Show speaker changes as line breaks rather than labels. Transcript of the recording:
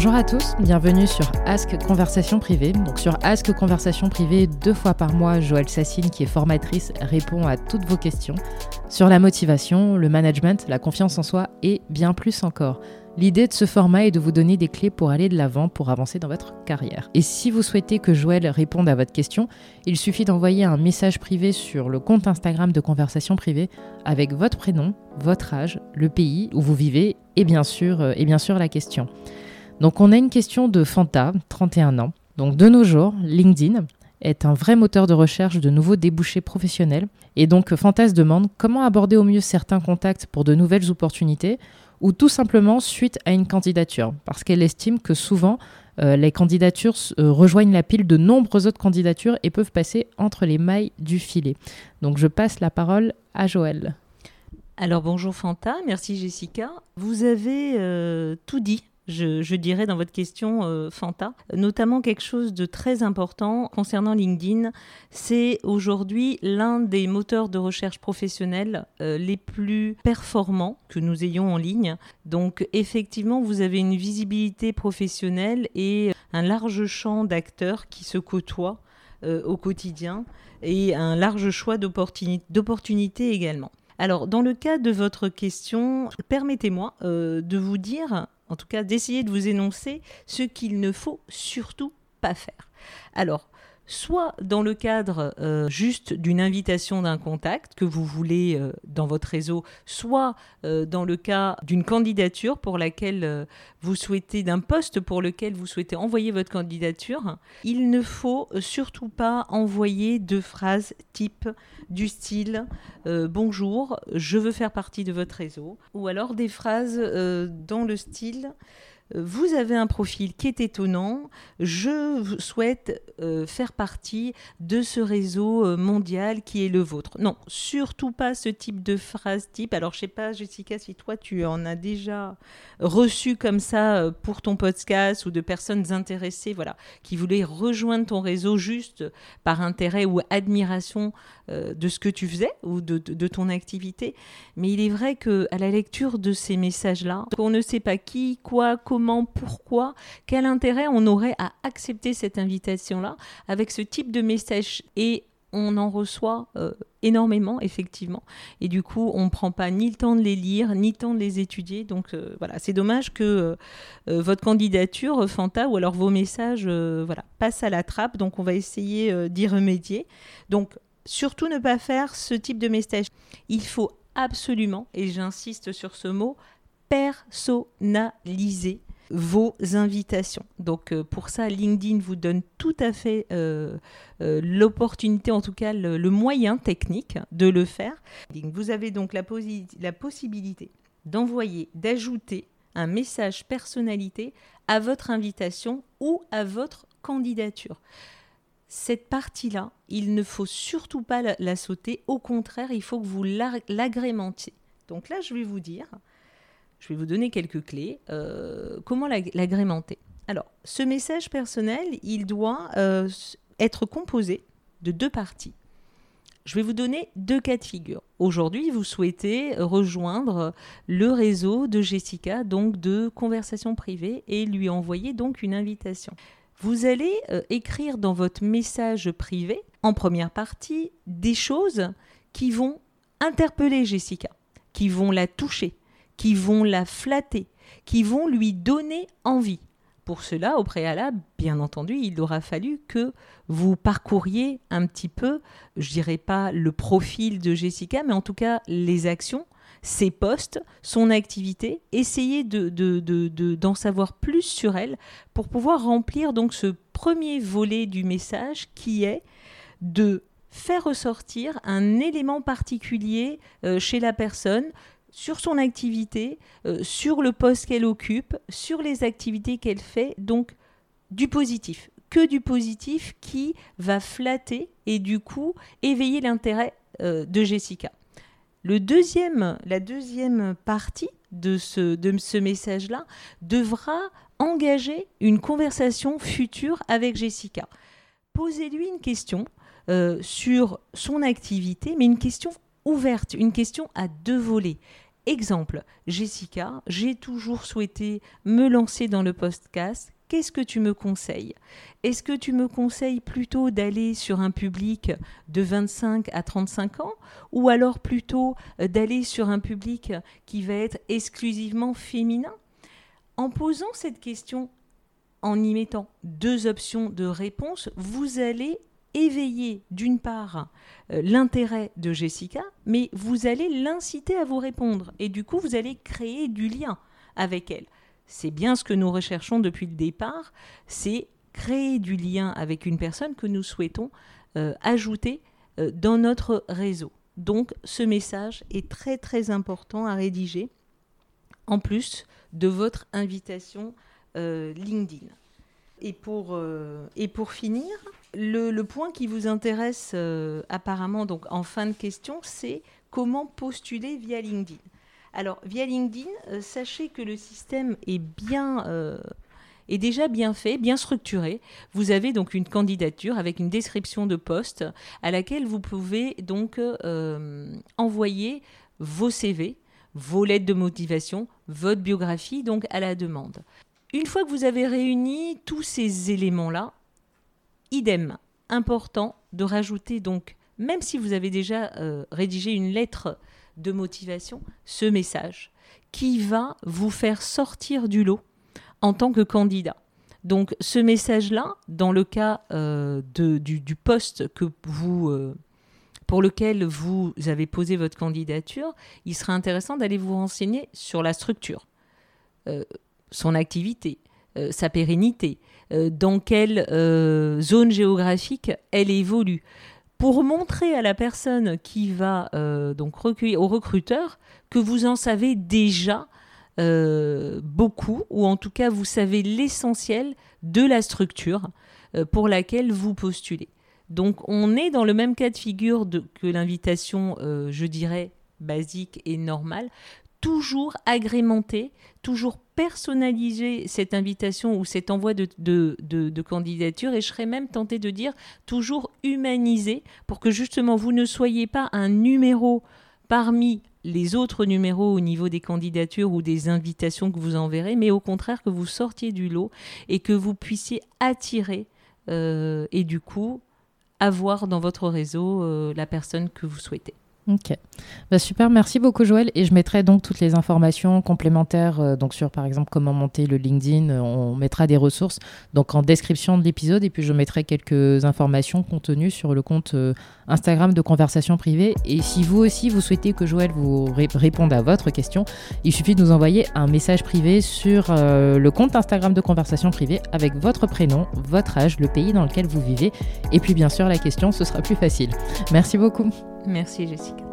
Bonjour à tous, bienvenue sur Ask Conversation Privée. Donc sur Ask Conversation Privée, deux fois par mois, Joëlle Sassine, qui est formatrice, répond à toutes vos questions sur la motivation, le management, la confiance en soi et bien plus encore. L'idée de ce format est de vous donner des clés pour aller de l'avant, pour avancer dans votre carrière. Et si vous souhaitez que Joël réponde à votre question, il suffit d'envoyer un message privé sur le compte Instagram de Conversation Privée avec votre prénom, votre âge, le pays où vous vivez et bien sûr, euh, et bien sûr la question. Donc on a une question de Fanta, 31 ans. Donc de nos jours, LinkedIn est un vrai moteur de recherche de nouveaux débouchés professionnels. Et donc Fanta se demande comment aborder au mieux certains contacts pour de nouvelles opportunités ou tout simplement suite à une candidature. Parce qu'elle estime que souvent euh, les candidatures euh, rejoignent la pile de nombreuses autres candidatures et peuvent passer entre les mailles du filet. Donc je passe la parole à Joël.
Alors bonjour Fanta, merci Jessica. Vous avez euh, tout dit je, dirais dans votre question, euh, Fanta, notamment quelque chose de très important concernant LinkedIn. C'est aujourd'hui l'un des moteurs de recherche professionnels euh, les plus performants que nous ayons en ligne. Donc effectivement, vous avez une visibilité professionnelle et un large champ d'acteurs qui se côtoient euh, au quotidien et un large choix d'opportunités également. Alors, dans le cas de votre question, permettez-moi de vous dire en tout cas d'essayer de vous énoncer ce qu'il ne faut surtout pas faire. Alors, soit dans le cadre euh, juste d'une invitation d'un contact que vous voulez euh, dans votre réseau, soit euh, dans le cas d'une candidature pour laquelle vous souhaitez, d'un poste pour lequel vous souhaitez envoyer votre candidature, il ne faut surtout pas envoyer de phrases type du style Bonjour, je veux faire partie de votre réseau, ou alors des phrases dans le style vous avez un profil qui est étonnant, je souhaite euh, faire partie de ce réseau euh, mondial qui est le vôtre. Non, surtout pas ce type de phrase type. Alors je sais pas Jessica si toi tu en as déjà reçu comme ça euh, pour ton podcast ou de personnes intéressées voilà, qui voulaient rejoindre ton réseau juste par intérêt ou admiration de ce que tu faisais ou de, de, ton activité. Mais il est vrai que à la lecture de ces messages-là, on ne sait pas qui, quoi, comment pourquoi, quel intérêt on aurait à accepter cette invitation-là avec ce type de message. Et on en reçoit euh, énormément, effectivement. Et du coup, on ne prend pas ni le temps de les lire, ni le temps de les étudier. Donc euh, voilà, c'est dommage que euh, votre candidature, Fanta, ou alors vos messages, voilà, passent à la trappe. Donc on va essayer d'y remédier. Donc surtout ne pas faire ce type de message. Il faut absolument, et j'insiste sur ce mot, personnaliser vos invitations. Donc euh, pour ça, LinkedIn vous donne tout à fait euh, euh, l'opportunité, en tout cas le, moyen technique de le faire. Vous avez donc la, possibilité d'envoyer, d'ajouter un message personnalité à votre invitation ou à votre candidature. Cette partie-là, il ne faut surtout pas la, sauter, au contraire, il faut que vous l'agrémentiez. Donc là, je vais vous dire, je vais vous donner quelques clés. Euh, comment l'agrémenter Alors, ce message personnel, il doit euh, être composé de deux parties. Je vais vous donner deux cas de figure. Aujourd'hui, vous souhaitez rejoindre le réseau de Jessica, donc de conversation privée, et lui envoyer donc une invitation. Vous allez euh, écrire dans votre message privé, en première partie, des choses qui vont interpeller Jessica, qui vont la toucher, qui vont la flatter, qui vont lui donner envie. Pour cela, au préalable, bien entendu, il aura fallu que vous parcouriez un petit peu, je dirais pas le profil de Jessica, mais en tout cas les actions, ses postes, son activité, essayez de, d'en savoir plus sur elle pour pouvoir remplir donc ce premier volet du message qui est de faire ressortir un élément particulier euh, chez la personne, sur son activité, euh, sur le poste qu'elle occupe, sur les activités qu'elle fait, donc du positif, que du positif qui va flatter et du coup éveiller l'intérêt euh, de Jessica. Le deuxième, la deuxième partie de ce, message-là devra engager une conversation future avec Jessica. Posez-lui une question euh, sur son activité, mais une question ouverte, une question à deux volets. Exemple, Jessica, j'ai toujours souhaité me lancer dans le podcast. Qu'est-ce que tu me conseilles? Est-ce que tu me conseilles plutôt d'aller sur un public de 25 à 35 ans ou alors plutôt euh, d'aller sur un public qui va être exclusivement féminin? En posant cette question, en y mettant deux options de réponse, vous allez éveiller d'une part euh, l'intérêt de Jessica, mais vous allez l'inciter à vous répondre. Et du coup, vous allez créer du lien avec elle. C'est bien ce que nous recherchons depuis le départ, c'est créer du lien avec une personne que nous souhaitons euh, ajouter euh, dans notre réseau. Donc ce message est très très important à rédiger en plus de votre invitation LinkedIn. Et pour, et pour finir, le, point qui vous intéresse euh, apparemment donc en fin de question, c'est comment postuler via LinkedIn. Alors via LinkedIn, euh, sachez que le système est bien euh, déjà bien fait, bien structuré. Vous avez donc une candidature avec une description de poste à laquelle vous pouvez donc envoyer vos CV, vos lettres de motivation, votre biographie donc à la demande. Une fois que vous avez réuni tous ces éléments-là, idem, important de rajouter donc, même si vous avez déjà euh, rédigé une lettre de motivation, ce message qui va vous faire sortir du lot en tant que candidat. Donc ce message-là, dans le cas euh, du, poste vous, euh, pour lequel vous avez posé votre candidature, il sera intéressant d'aller vous renseigner sur la structure, son activité, sa pérennité, euh, dans quelle euh, zone géographique elle évolue pour montrer à la personne qui va euh, donc recueillir au recruteur que vous en savez déjà beaucoup ou en tout cas vous savez l'essentiel de la structure pour laquelle vous postulez. Donc on est dans le même cas de figure que l'invitation, je dirais, basique et normale, toujours agrémenter, toujours personnaliser cette invitation ou cet envoi de, candidature et je serais même tentée de dire toujours humaniser pour que justement vous ne soyez pas un numéro parmi les autres numéros au niveau des candidatures ou des invitations que vous enverrez, mais au contraire que vous sortiez du lot et que vous puissiez attirer euh, et du coup avoir dans votre réseau euh, la personne que vous souhaitez.
Ok, bah, super, merci beaucoup Joël. Et je mettrai donc toutes les informations complémentaires, euh, donc sur par exemple comment monter le LinkedIn. Euh, on mettra des ressources donc en description de l'épisode et puis je mettrai quelques informations contenues sur le compte euh, Instagram de conversation privée. Et si vous aussi vous souhaitez que Joël vous réponde à votre question, il suffit de nous envoyer un message privé sur le compte Instagram de conversation privée avec votre prénom, votre âge, le pays dans lequel vous vivez et puis bien sûr la question, ce sera plus facile. Merci beaucoup.
Merci Jessica.